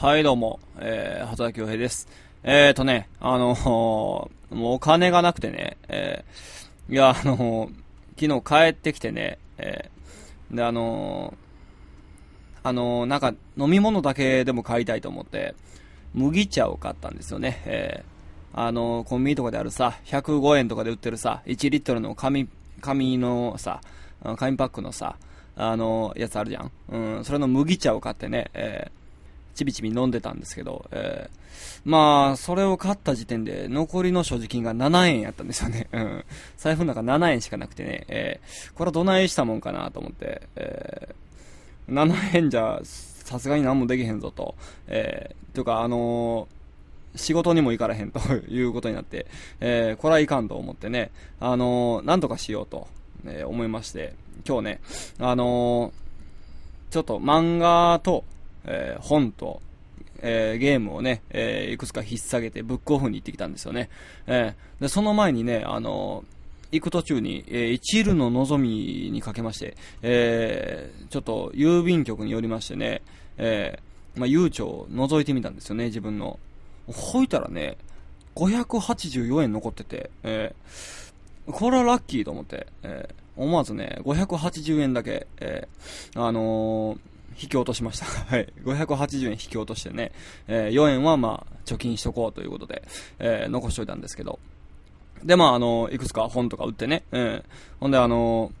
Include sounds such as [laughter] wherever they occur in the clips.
はい、どうも、えー、畑京平です。えーとね、あのーもうお金がなくてね、えー、いや、あのー昨日帰ってきてね、えー、で、あのーあのーなんか、飲み物だけでも買いたいと思って、麦茶を買ったんですよね。えー、あのーコンビニとかであるさ、105円とかで売ってるさ、1リットルの紙、紙のさ、紙パックのさ、あのーやつあるじゃん。うん、それの麦茶を買ってね、えー、ちびちび飲んでたんですけど、えーまあ、それを買った時点で、残りの所持金が7円やったんですよね。うん。財布の中7円しかなくてね、えーこれはどないしたもんかなと思って、えー7円じゃ、さすがに何もできへんぞと。えー、というか、あのー仕事にも行かれへんと [laughs] いうことになって、えーこれはいかんと思ってね、あのーなんとかしようと、えー思いまして、今日ね、あのーちょっと漫画と、えー本と、えーゲームをね、えーいくつか引っ提げてブックオフに行ってきたんですよね。えーで、その前にね、あの行く途中に、えー一縷の望みにかけまして、えーちょっと郵便局に寄りましてね、えーまあ、郵帳を覗いてみたんですよね、自分の。ほいたらね、584円残ってて、えーこれはラッキーと思って、えー思わずね、580円だけ、えーあのー引き落としました。[laughs] はい。580円引き落としてね、えー4円はまあ、貯金しとこうということで、えー残しといたんですけど。で、まあ、あのいくつか本とか売ってね、えーほんであの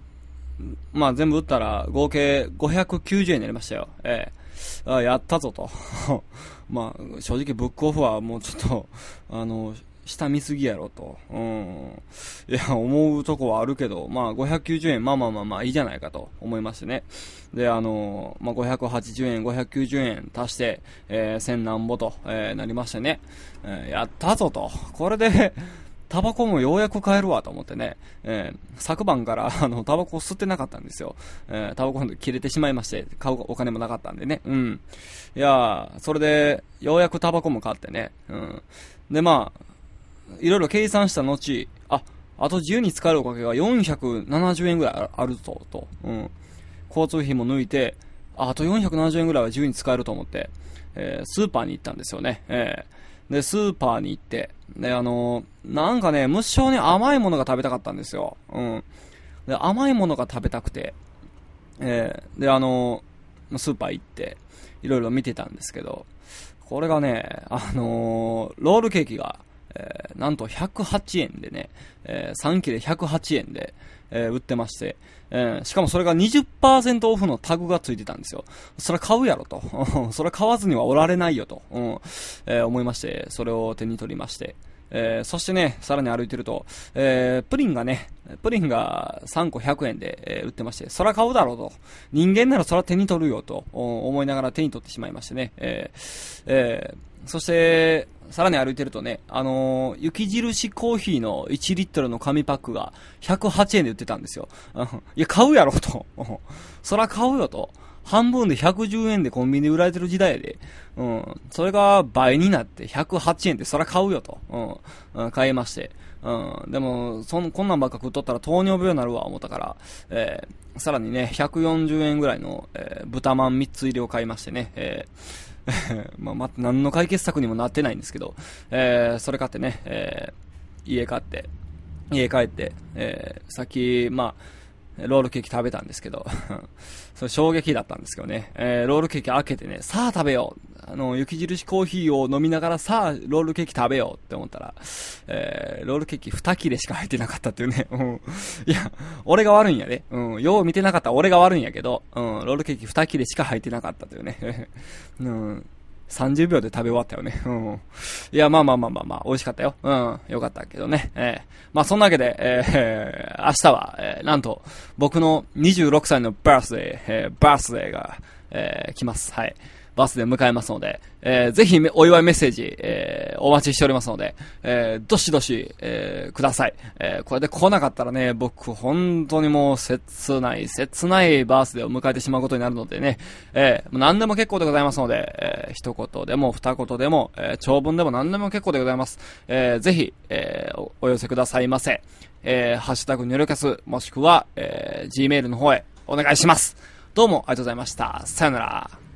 まあ、全部売ったら合計590円になりましたよ。えーあやったぞと。[laughs] まあ、正直ブックオフはもうちょっと、あの、下見すぎやろと。うん。いや、思うとこはあるけど、まあ、590円、まあまあまあまあ、いいじゃないかと思いましてね。で、あのまあ、580円、590円足して、えー、1000何ぼと、えーなりましてね。えーやったぞと。これで、タバコもようやく買えるわと思ってね、えー昨晩から、あの、タバコ吸ってなかったんですよ。えータバコ切れてしまいまして、買うお金もなかったんでね。うん。いやそれで、ようやくタバコも買ってね。うん。で、まあ、いろいろ計算した後、あ、あと自由に使えるおかげが470円ぐらいあるぞ、と。うん。交通費も抜いて、ああと470円ぐらいは自由に使えると思って、えースーパーに行ったんですよね。えーで、スーパーに行って、で、あのーなんかね、無性に甘いものが食べたかったんですよ。うん。で、甘いものが食べたくて、えーで、あのースーパー行って、いろいろ見てたんですけど、これがね、あのーロールケーキが、えーなんと108円でね、えー3切れ108円で、えー売ってまして、えーしかもそれが20%オフのタグがついてたんですよ。それ買うやろと。[laughs] それ買わずにはおられないよと、うんえー思いまして、それを手に取りまして、えーそしてね、さらに歩いてると、えープリンがね、プリンが3個100円で、えー売ってまして、そら買うだろうと。人間ならそら手に取るよと思いながら手に取ってしまいましてね。えーえーそして、さらに歩いてるとね、あのー雪印コーヒーの1リットルの紙パックが108円で売ってたんですよ。いや、買うやろと。[laughs] そら買うよと。半分で110円でコンビニで売られてる時代で。うん。それが倍になって108円でそら買うよと。うん買いまして。うん。でも、そん、こんなんばっか食っとったら糖尿病になるわ、思ったから、えー、さらにね、140円ぐらいの、えー豚まん3つ入りを買いましてね、えー [laughs] まあ、ま、何の解決策にもなってないんですけど、えー、それ買ってね、えー、家買って、家帰って、えー、さっき、まあ、ロールケーキ食べたんですけど、[laughs] それ衝撃だったんですけどね、えー、ロールケーキ開けてね、さあ食べよう。あの、雪印コーヒーを飲みながらさあ、ロールケーキ食べようって思ったら、えー、ロールケーキ2切れしか入ってなかったっていうね。[laughs] うん。いや、俺が悪いんやで。うん。よう見てなかった俺が悪いんやけど、うん。ロールケーキ2切れしか入ってなかったというね。[laughs] うん。30秒で食べ終わったよね。うん。いや、まあまあまあまあまあ、美味しかったよ。うん。よかったけどね。えー、まあそんなわけで、えー、明日は、えー、なんと、僕の26歳のバースデー、えー、バースデーが、えー、来ます。はい。バースデー迎えますので、えー、ぜひお祝いメッセージ、えー、お待ちしておりますので、えー、どしどし、えー、ください。えー、これで来なかったらね、僕、本当にもう、切ない、切ないバースデーを迎えてしまうことになるのでね、えー、何でも結構でございますので、えー、一言でも二言でも、えー、長文でも何でも結構でございます。えー、ぜひ、えーお、寄せくださいませ。えー、ハッシュタグニョロキャス、もしくは、えー、Gmail の方へお願いします。どうもありがとうございました。さよなら。